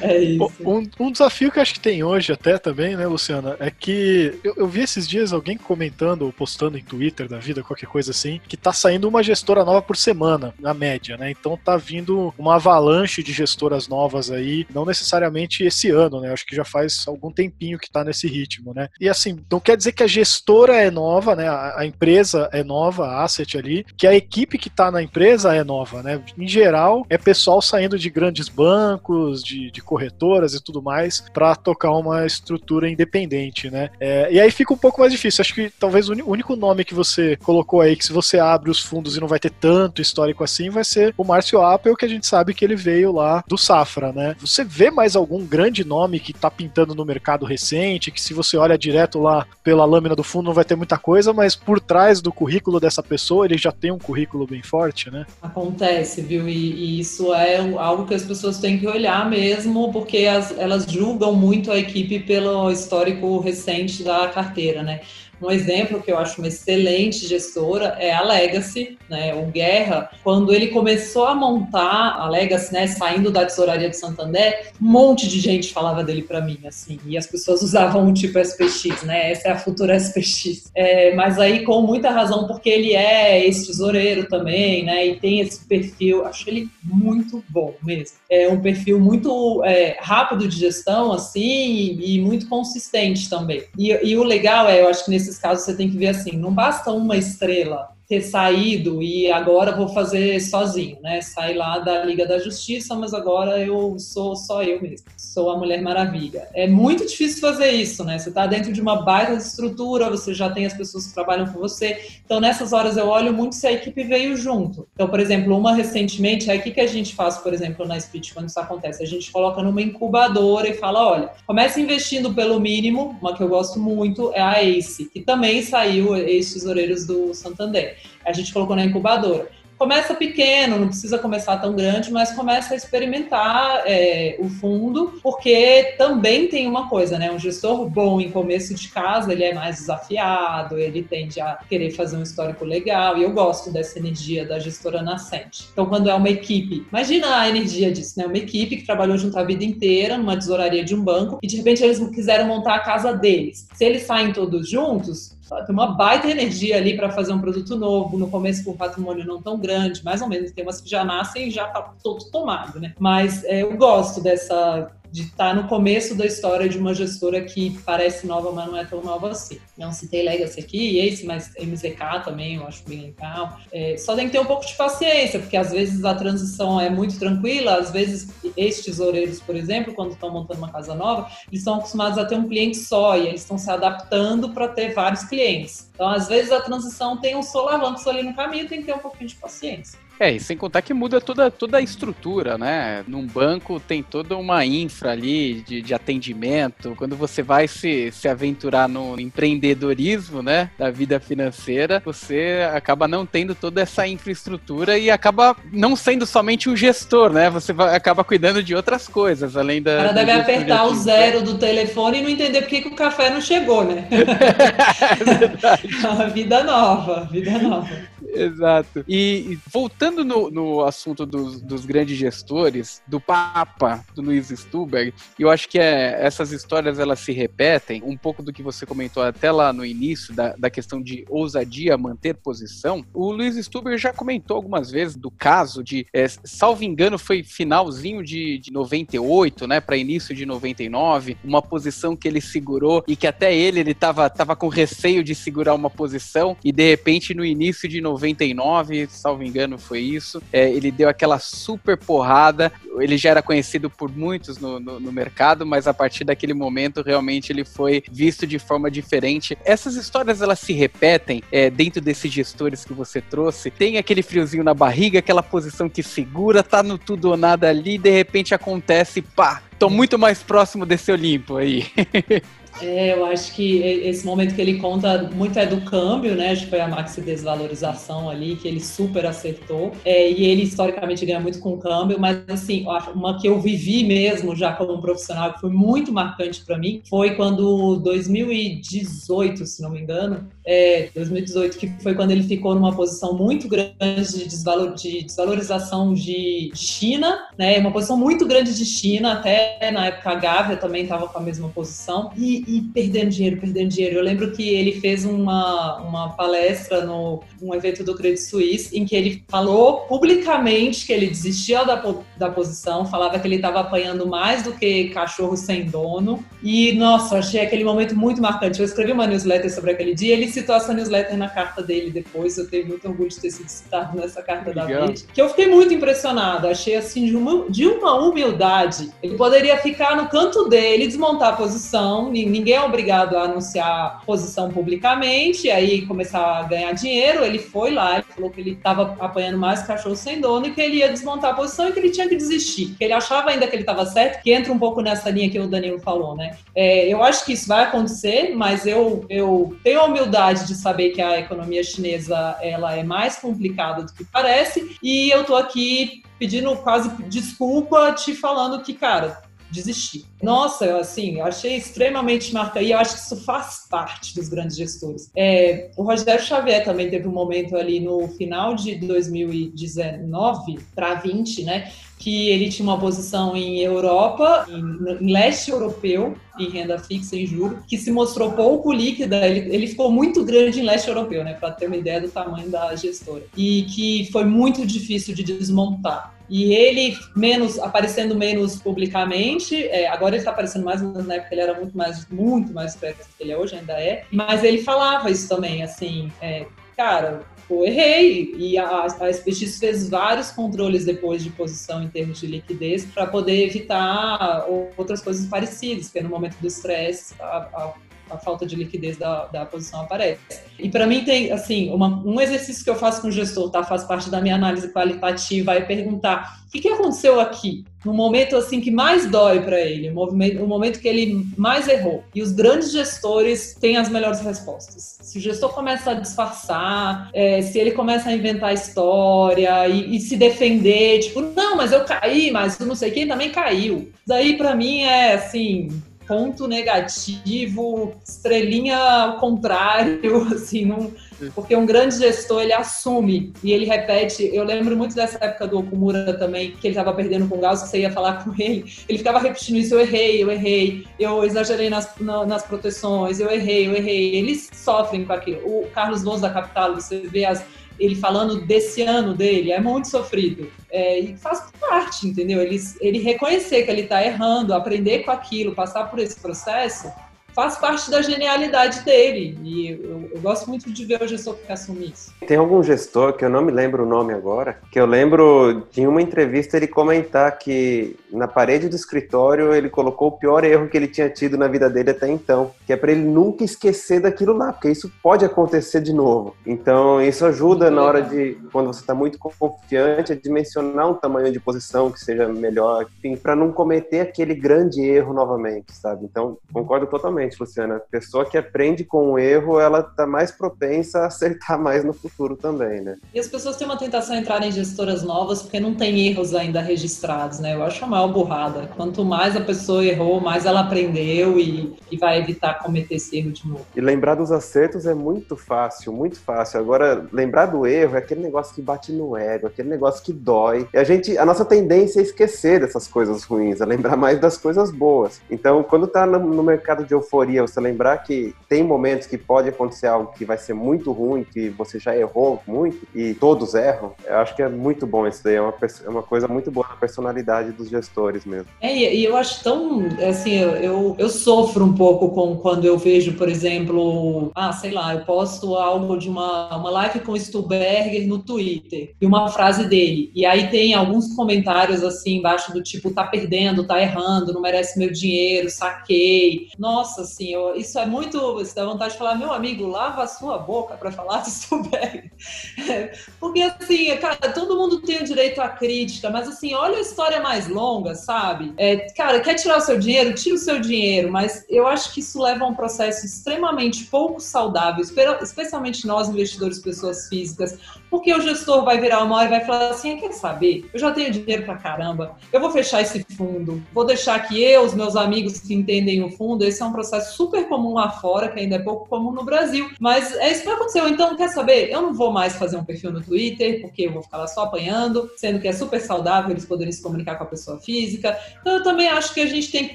É isso. Um, um, desafio que acho que tem hoje até também, né, Luciana, é que eu, eu, vi esses dias alguém comentando ou postando em Twitter da vida, qualquer coisa assim, que tá saindo uma gestora nova por semana, na média, né? Então tá vindo uma avalanche de gestoras novas aí, não necessariamente esse ano, né? Acho que já faz algum tempinho que tá nesse ritmo, né? E assim, não quer dizer que a gestora é nova, né? A, a empresa é nova, a asset ali, que a equipe que tá na empresa é nova, né? Em geral, é pessoal saindo de grandes bancos, de, de corretoras e tudo mais para tocar uma estrutura independente, né? É, e aí fica um pouco mais difícil. Acho que talvez o único nome que você colocou aí, que se você abre os fundos e não vai ter tanto histórico assim, vai ser o Márcio Apple, que a gente sabe que ele veio lá do Safra, né? Você vê mais algum grande nome que tá pintando no mercado recente, que se você olha direto lá pela lâmina do fundo não vai ter muita coisa, mas por trás do currículo dessa pessoa ele já tem um currículo bem forte, né? Acontece, viu? E, e isso é algo que as pessoas têm que olhar mesmo, porque as, elas julgam muito a equipe pelo histórico recente da carteira, né? Um exemplo que eu acho uma excelente gestora é a Legacy, né, o Guerra, quando ele começou a montar a Legacy, né, saindo da tesouraria de Santander, um monte de gente falava dele para mim, assim, e as pessoas usavam o tipo SPX, né, essa é a futura SPX. É, mas aí com muita razão, porque ele é ex-tesoureiro também, né, e tem esse perfil, acho ele muito bom mesmo. É um perfil muito é, rápido de gestão, assim, e, e muito consistente também. E, e o legal é, eu acho que nesses casos você tem que ver assim, não basta uma estrela ter saído e agora vou fazer sozinho, né? Sair lá da Liga da Justiça, mas agora eu sou só eu mesmo, sou a Mulher Maravilha. É muito difícil fazer isso, né? Você está dentro de uma baita estrutura, você já tem as pessoas que trabalham com você. Então, nessas horas eu olho muito se a equipe veio junto. Então, por exemplo, uma recentemente, aí o que, que a gente faz, por exemplo, na Speech, quando isso acontece? A gente coloca numa incubadora e fala, olha, comece investindo pelo mínimo, uma que eu gosto muito é a ACE, que também saiu, ex-tesoureiros do Santander a gente colocou na incubadora começa pequeno, não precisa começar tão grande, mas começa a experimentar é, o fundo, porque também tem uma coisa, né? Um gestor bom em começo de casa, ele é mais desafiado, ele tende a querer fazer um histórico legal, e eu gosto dessa energia da gestora nascente. Então, quando é uma equipe, imagina a energia disso, né? Uma equipe que trabalhou junto a vida inteira numa tesouraria de um banco, e de repente eles quiseram montar a casa deles. Se eles saem todos juntos, tem uma baita energia ali para fazer um produto novo, no começo com um patrimônio não tão grande, mais ou menos, tem umas que já nascem já tá todo tomado, né? Mas é, eu gosto dessa de estar tá no começo da história de uma gestora que parece nova, mas não é tão nova assim. Não citei Legacy aqui, esse, mas MZK também eu acho bem legal. É, só tem que ter um pouco de paciência, porque às vezes a transição é muito tranquila, às vezes estes tesoureiros, por exemplo, quando estão montando uma casa nova, eles estão acostumados a ter um cliente só e eles estão se adaptando para ter vários clientes. Então, às vezes, a transição tem um solavanco ali no caminho, tem que ter um pouquinho de paciência. É, e sem contar que muda toda, toda a estrutura, né? Num banco tem toda uma infra ali de, de atendimento. Quando você vai se, se aventurar no empreendedorismo, né? Da vida financeira, você acaba não tendo toda essa infraestrutura e acaba não sendo somente um gestor, né? Você vai, acaba cuidando de outras coisas, além da. O cara deve apertar o zero do telefone e não entender por que, que o café não chegou, né? é verdade. vida nova, vida nova. Exato. E voltando no, no assunto dos, dos, grandes gestores, do Papa, do Luiz Stuberg, eu acho que é, essas histórias elas se repetem, um pouco do que você comentou até lá no início, da, da questão de ousadia, manter posição. O Luiz Stuberg já comentou algumas vezes do caso de, é, salvo engano, foi finalzinho de, de 98, né, para início de 99, uma posição que ele segurou e que até ele ele estava tava com receio de segurar uma posição e de repente no início de 99 99, salvo engano, foi isso. É, ele deu aquela super porrada. Ele já era conhecido por muitos no, no, no, mercado, mas a partir daquele momento realmente ele foi visto de forma diferente. Essas histórias elas se repetem é, dentro desses gestores que você trouxe. Tem aquele friozinho na barriga, aquela posição que segura, tá no tudo ou nada ali, de repente acontece, pá, tô muito mais próximo desse Olimpo aí. É, eu acho que esse momento que ele conta muito é do câmbio, né? Acho que foi a maxi desvalorização ali, que ele super acertou. É, e ele historicamente ganha muito com o câmbio, mas assim, uma que eu vivi mesmo já como profissional, que foi muito marcante para mim, foi quando 2018, se não me engano, é, 2018, que foi quando ele ficou numa posição muito grande de, desvalor, de desvalorização de China, né? Uma posição muito grande de China, até na época a Gávea também estava com a mesma posição. E, e, perdendo dinheiro, perdendo dinheiro. Eu lembro que ele fez uma, uma palestra no um evento do Credit Suisse em que ele falou publicamente que ele desistia da, da posição, falava que ele estava apanhando mais do que cachorro sem dono. E, nossa, achei aquele momento muito marcante. Eu escrevi uma newsletter sobre aquele dia, ele citou essa newsletter na carta dele depois. Eu tenho muito orgulho de ter sido citado nessa carta Legal. da vez. Que eu fiquei muito impressionada. Achei assim de uma, de uma humildade. Ele poderia ficar no canto dele, desmontar a posição, ninguém é obrigado a anunciar posição publicamente, aí começar a ganhar dinheiro. Ele foi lá, ele falou que ele estava apanhando mais cachorro sem dono e que ele ia desmontar a posição e que ele tinha que desistir. Que ele achava ainda que ele estava certo, que entra um pouco nessa linha que o Danilo falou, né? É, eu acho que isso vai acontecer, mas eu, eu tenho a humildade de saber que a economia chinesa ela é mais complicada do que parece e eu tô aqui pedindo quase desculpa, te falando que, cara, desistir. Nossa, assim, eu achei extremamente marcante e eu acho que isso faz parte dos grandes gestores. É, o Rogério Xavier também teve um momento ali no final de 2019 para 20, né? Que ele tinha uma posição em Europa, em, em, leste europeu, em renda fixa em juro, que se mostrou pouco líquida. Ele, ele ficou muito grande em leste europeu, né, para ter uma ideia do tamanho da gestora, e que foi muito difícil de desmontar. E ele menos aparecendo menos publicamente, é, agora ele está aparecendo mais, mas na época ele era muito mais muito mais discreto do que ele é hoje ainda é. Mas ele falava isso também, assim, é, cara, pô, errei. E a, a SPX fez vários controles depois de posição em termos de liquidez para poder evitar outras coisas parecidas, porque no momento do estresse a, a a falta de liquidez da, da posição aparece. E para mim tem, assim, uma, um exercício que eu faço com o gestor, tá? Faz parte da minha análise qualitativa, é perguntar o que, que aconteceu aqui? No momento, assim, que mais dói para ele, o momento, que ele mais errou. E os grandes gestores têm as melhores respostas. Se o gestor começa a disfarçar, é, se ele começa a inventar história e, e se defender, tipo, não, mas eu caí, mas não sei quem também caiu. Daí, para mim, é, assim, ponto negativo, estrelinha ao contrário, assim, não, porque um grande gestor ele assume e ele repete. Eu lembro muito dessa época do Okumura também, que ele estava perdendo com o Gauss, que você ia falar com ele, ele ficava repetindo isso: eu errei, eu errei, eu exagerei nas, na, nas proteções, eu errei, eu errei. Eles sofrem com aquilo. O Carlos Lons da Capital, você vê as ele falando desse ano dele, é muito sofrido. É, e faz parte, entendeu? Ele, ele reconhecer que ele está errando, aprender com aquilo, passar por esse processo, faz parte da genialidade dele. E eu, eu, gosto muito de ver o gestor que assume isso. Tem algum gestor, que eu não me lembro o nome agora, que eu lembro de uma entrevista ele comentar que na parede do escritório ele colocou o pior erro que ele tinha tido na vida dele até então, que é para ele nunca esquecer daquilo lá, porque isso pode acontecer de novo. Então isso ajuda na hora de, quando você está muito confiante, a dimensionar um tamanho de posição que seja melhor, enfim, para não cometer aquele grande erro novamente, sabe? Então concordo totalmente exatamente, Luciana. A pessoa que aprende com o erro, ela está mais propensa a acertar mais no futuro também, né? E as pessoas têm uma tentação de entrar em gestoras novas porque não tem erros ainda registrados, né? Eu acho a maior burrada. Quanto mais a pessoa errou, mais ela aprendeu e, e vai evitar cometer esse erro de novo. E lembrar dos acertos é muito fácil, muito fácil. Agora, lembrar do erro é aquele negócio que bate no ego, aquele negócio que dói. E a gente, a nossa tendência é esquecer dessas coisas ruins, é lembrar mais das coisas boas. Então, quando tá no, no mercado de euforia, você lembrar que tem momentos que pode acontecer algo que vai ser muito ruim, que você já errou muito e todos erram, eu acho que é muito bom isso daí, é uma, é uma coisa muito boa na personalidade dos gestores mesmo. É, e eu acho tão, assim, eu, eu sofro um pouco com quando eu vejo, por exemplo, ah, sei lá, eu posto algo de uma, uma live com o Stuberger no Twitter e uma frase dele, e aí tem alguns comentários assim embaixo do tipo, tá perdendo, tá errando, não merece meu dinheiro, saquei. Nossa, assim, eu, isso é muito. Você dá vontade de falar, meu amigo, lava a sua boca para falar de Stuberg. Porque, assim, cara, todo mundo tem o direito à crítica, mas, assim, olha a história mais longa, sabe? É, cara, quer tirar o seu dinheiro? Tira o seu dinheiro, mas eu acho que isso leva a um processo extremamente pouco saudável, especialmente nós, investidores, pessoas físicas, porque o gestor vai virar uma hora e vai falar assim: quer saber? Eu já tenho dinheiro pra caramba, eu vou fechar esse fundo, vou deixar que eu, os meus amigos que entendem o fundo, esse é um processo super comum lá fora, que ainda é pouco comum no Brasil. Mas é isso que aconteceu. Então, quer saber? Eu não vou mais fazer um perfil no Twitter, porque eu vou ficar lá só apanhando, sendo que é super saudável eles poderem se comunicar com a pessoa física. Então, eu também acho que a gente tem que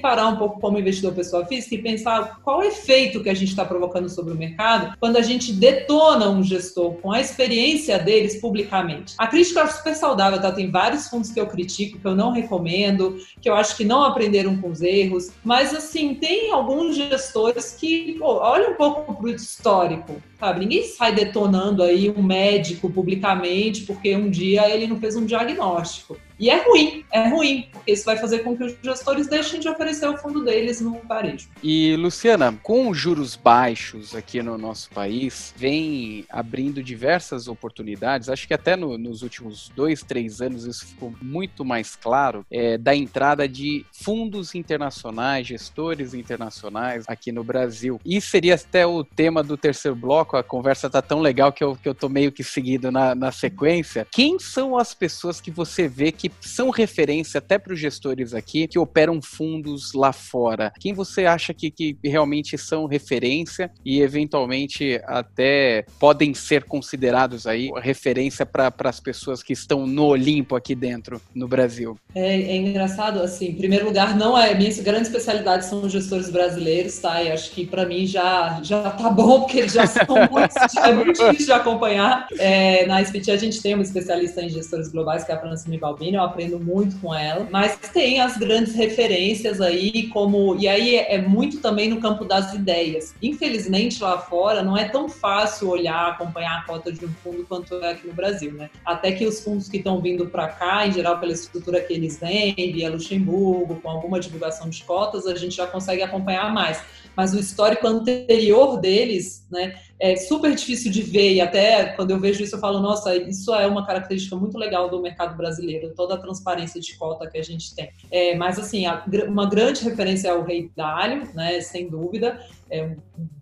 parar um pouco como investidor pessoa física e pensar qual é o efeito que a gente está provocando sobre o mercado quando a gente detona um gestor com a experiência dele deles publicamente. A crítica é super saudável, tá? Tem vários fundos que eu critico, que eu não recomendo, que eu acho que não aprenderam com os erros, mas assim, tem alguns gestores que, pô, olha um pouco pro histórico, sabe? Ninguém sai detonando aí um médico publicamente porque um dia ele não fez um diagnóstico. E é ruim, é ruim, porque isso vai fazer com que os gestores deixem de oferecer o fundo deles no varejo. E, Luciana, com juros baixos aqui no nosso país, vem abrindo diversas oportunidades. Acho que até no, nos últimos dois, três anos isso ficou muito mais claro é, da entrada de fundos internacionais, gestores internacionais aqui no Brasil. E seria até o tema do terceiro bloco. A conversa tá tão legal que eu, que eu tô meio que seguido na, na sequência. Quem são as pessoas que você vê que são referência até para os gestores aqui que operam fundos lá fora? Quem você acha que, que realmente são referência e eventualmente até podem ser considerados aí referência para as pessoas que estão no Olimpo aqui dentro no Brasil? É, é engraçado, assim, em primeiro lugar, não é minha grande especialidade são os gestores brasileiros, tá? E acho que para mim já já tá bom porque eles já são muito, é muito difícil de acompanhar. É, na SPT a gente tem uma especialista em gestores globais que é a Francine Balbini, eu aprendo muito com ela, mas tem as grandes referências aí como e aí é, é muito também no campo das ideias. Infelizmente lá fora não é tão fácil olhar, acompanhar a cota de um fundo quanto é aqui no Brasil, né? Até que os fundos que estão vindo para cá, em geral pela estrutura que eles vêm, via Luxemburgo, com alguma divulgação de cotas, a gente já consegue acompanhar mais. Mas o histórico anterior deles, né, é super difícil de ver e até quando eu vejo isso eu falo, nossa, isso é uma característica muito legal do mercado brasileiro, toda a transparência de cota que a gente tem. É, mas assim, a, uma grande referência é o Rei Dalio, né, sem dúvida, é um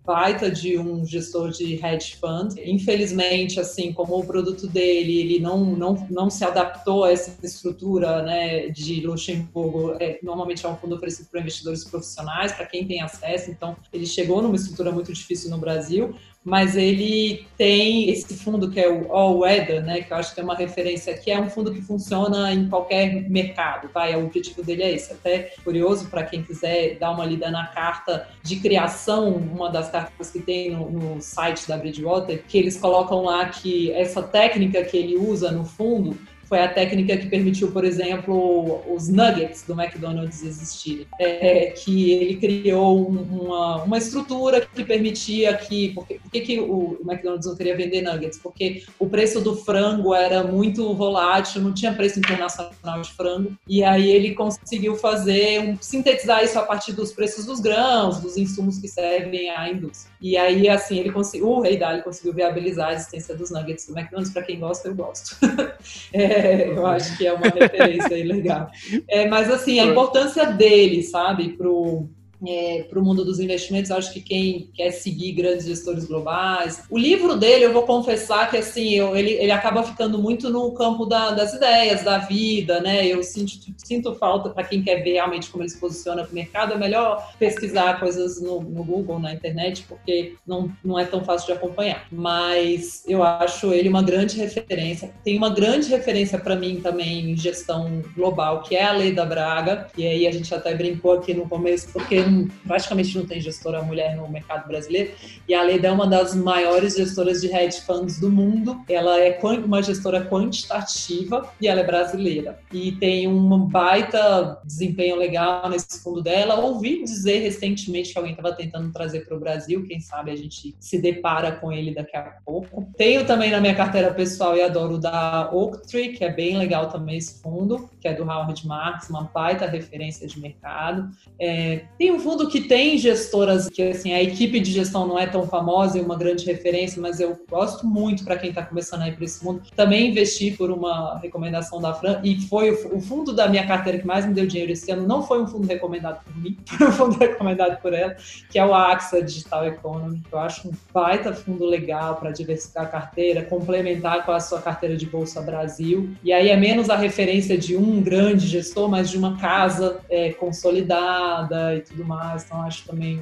baita de um gestor de hedge fund. Infelizmente, assim, como o produto dele, ele não, não, não se adaptou a essa estrutura né, de Luxemburgo, é, normalmente é um fundo oferecido para investidores profissionais, para quem tem acesso, então ele chegou numa estrutura muito difícil no Brasil, mas ele tem esse fundo que é o All Weather, né, que eu acho que é uma referência que é um fundo que funciona em qualquer mercado, o objetivo dele é esse. Até curioso para quem quiser dar uma lida na carta de criação, uma das cartas que tem no, no site da Bridgewater, que eles colocam lá que essa técnica que ele usa no fundo foi a técnica que permitiu, por exemplo, os nuggets do McDonald's existirem. É, que ele criou uma, uma estrutura que permitia que. Por que, que o McDonald's não queria vender nuggets? Porque o preço do frango era muito volátil, não tinha preço internacional de frango. E aí ele conseguiu fazer, um, sintetizar isso a partir dos preços dos grãos, dos insumos que servem à indústria. E aí, assim, ele conseguiu, o Rei Dali conseguiu viabilizar a existência dos nuggets do McDonald's. Para quem gosta, eu gosto. é, eu acho que é uma referência aí legal. É, mas assim, a importância dele, sabe, pro é, para o mundo dos investimentos. Acho que quem quer seguir grandes gestores globais. O livro dele, eu vou confessar que assim, eu, ele, ele acaba ficando muito no campo da, das ideias, da vida, né? Eu sinto, sinto falta para quem quer ver realmente como ele se posiciona no mercado. É melhor pesquisar coisas no, no, Google, na internet, porque não, não é tão fácil de acompanhar. Mas eu acho ele uma grande referência. Tem uma grande referência para mim também em gestão global, que é a Lei da Braga. E aí a gente até brincou aqui no começo, porque praticamente não tem gestora mulher no mercado brasileiro, e a Leda é uma das maiores gestoras de hedge funds do mundo. Ela é uma gestora quantitativa e ela é brasileira. E tem um baita desempenho legal nesse fundo dela. Ouvi dizer recentemente que alguém estava tentando trazer para o Brasil, quem sabe a gente se depara com ele daqui a pouco. Tenho também na minha carteira pessoal e adoro o da Oaktree, que é bem legal também esse fundo, que é do Howard Marks, uma baita referência de mercado. É, tem um fundo que tem gestoras, que assim, a equipe de gestão não é tão famosa e uma grande referência, mas eu gosto muito para quem está começando aí para esse mundo. Também investi por uma recomendação da Fran, e foi o, o, fundo da minha carteira que mais me deu dinheiro esse ano, não foi um fundo recomendado por mim, foi um fundo recomendado por ela, que é o AXA Digital Economy, que eu acho um baita fundo legal para diversificar a carteira, complementar com a sua carteira de Bolsa Brasil. E aí é menos a referência de um grande gestor, mas de uma casa é, consolidada e tudo mais, então acho também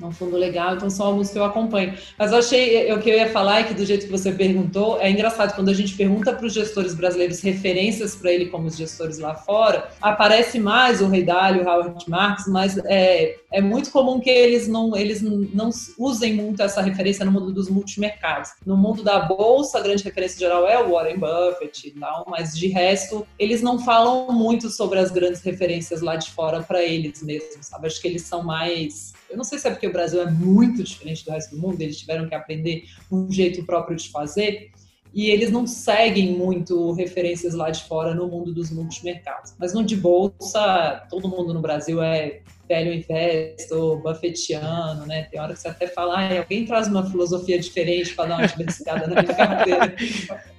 um, um, fundo legal, então são alguns que eu acompanho. Mas eu achei, o que eu ia falar é que do jeito que você perguntou, é engraçado, quando a gente pergunta para os gestores brasileiros referências para ele como os gestores lá fora, aparece mais o Rei Dalio, o Howard Marks, mas é, é muito comum que eles não, eles não usem muito essa referência no mundo dos multimercados. No mundo da bolsa, a grande referência geral é o Warren Buffett e tal, mas de resto, eles não falam muito sobre as grandes referências lá de fora para eles mesmos, sabe? Acho que eles são mais. Eu não sei se é porque o Brasil é muito diferente do resto do mundo, eles tiveram que aprender um jeito próprio de fazer, e eles não seguem muito referências lá de fora no mundo dos multimercados. Mas no de bolsa, todo mundo no Brasil é velho investor, buffetiano, né? Tem hora que você até fala, alguém traz uma filosofia diferente para dar uma diversificada na minha carteira.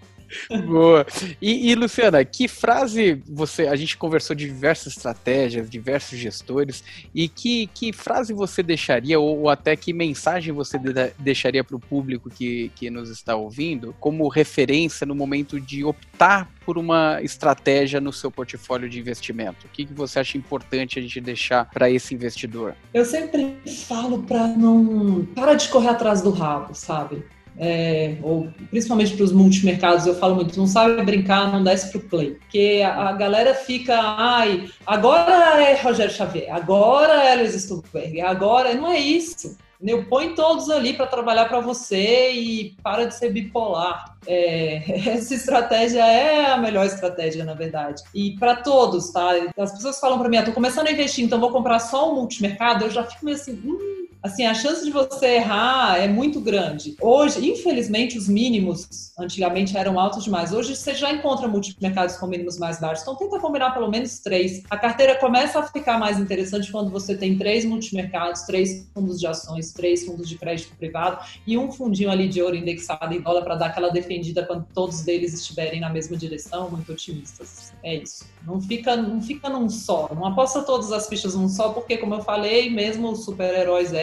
Boa. E, e, Luciana, que frase você. A gente conversou de diversas estratégias, diversos gestores, e que, que frase você deixaria, ou, ou até que mensagem você de, deixaria para o público que, que nos está ouvindo, como referência no momento de optar por uma estratégia no seu portfólio de investimento? O que, que você acha importante a gente deixar para esse investidor? Eu sempre falo para não. Para de correr atrás do rabo, sabe? É, ou principalmente para os multimercados, eu falo muito, não sabe brincar, não desce para o play. Porque a, a, galera fica, ai, agora é Rogério Xavier, agora é Luiz Stuberg, agora não é isso. Eu põe todos ali para trabalhar para você e para de ser bipolar. É, essa estratégia é a melhor estratégia, na verdade. E para todos, tá? As pessoas falam para mim, ah, tô começando a investir, então vou comprar só um multimercado. Eu já fico meio assim, hum, assim, a chance de você errar é muito grande. Hoje, infelizmente, os mínimos antigamente eram altos demais. Hoje você já encontra multimercados com mínimos mais baixos. Então tenta combinar pelo menos três. A carteira começa a ficar mais interessante quando você tem três multimercados, três fundos de ações, três fundos de crédito privado e um fundinho ali de ouro indexado em dólar para dar aquela defendida quando todos eles estiverem na mesma direção, muito otimistas. É isso. Não fica, não fica num só. Não aposta todas as fichas num só, porque, como eu falei, mesmo os super-heróis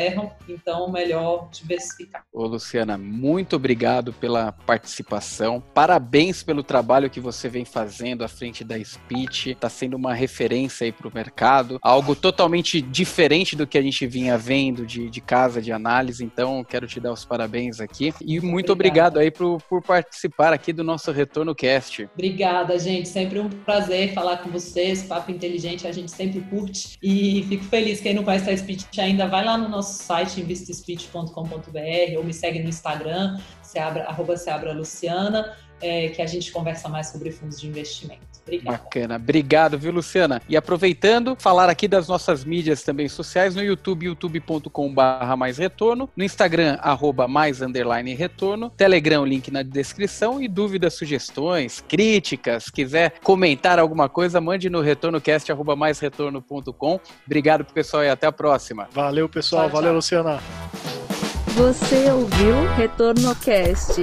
então melhor diversificar. Ô, Luciana, muito obrigado pela participação. Parabéns pelo trabalho que você vem fazendo à frente da Speech. Está sendo uma referência aí para o mercado. Algo totalmente diferente do que a gente vinha vendo de, de casa de análise. Então, quero te dar os parabéns aqui. E muito obrigado aí por, por participar aqui do nosso Retorno Cast. Obrigada, gente. Sempre um prazer falar com vocês. Papo inteligente, a gente sempre curte. E fico feliz. Quem não conhece a Speech ainda, vai lá no nosso site investespeech.com.br ou me segue no Instagram, seabra, arroba Seabra Luciana, é, que a gente conversa mais sobre fundos de investimento. Obrigada. Bacana. Obrigado, viu, Luciana? E aproveitando, falar aqui das nossas mídias também sociais, no YouTube, youtube.com.br mais retorno, no Instagram, arroba mais underline retorno, Telegram, link na descrição e dúvidas, sugestões, críticas, quiser comentar alguma coisa, mande no retornocast, arroba mais retorno.com. Obrigado, pessoal, e até a próxima. Valeu, pessoal. Tchau, Valeu, tchau. Luciana. Você ouviu Retorno Cast.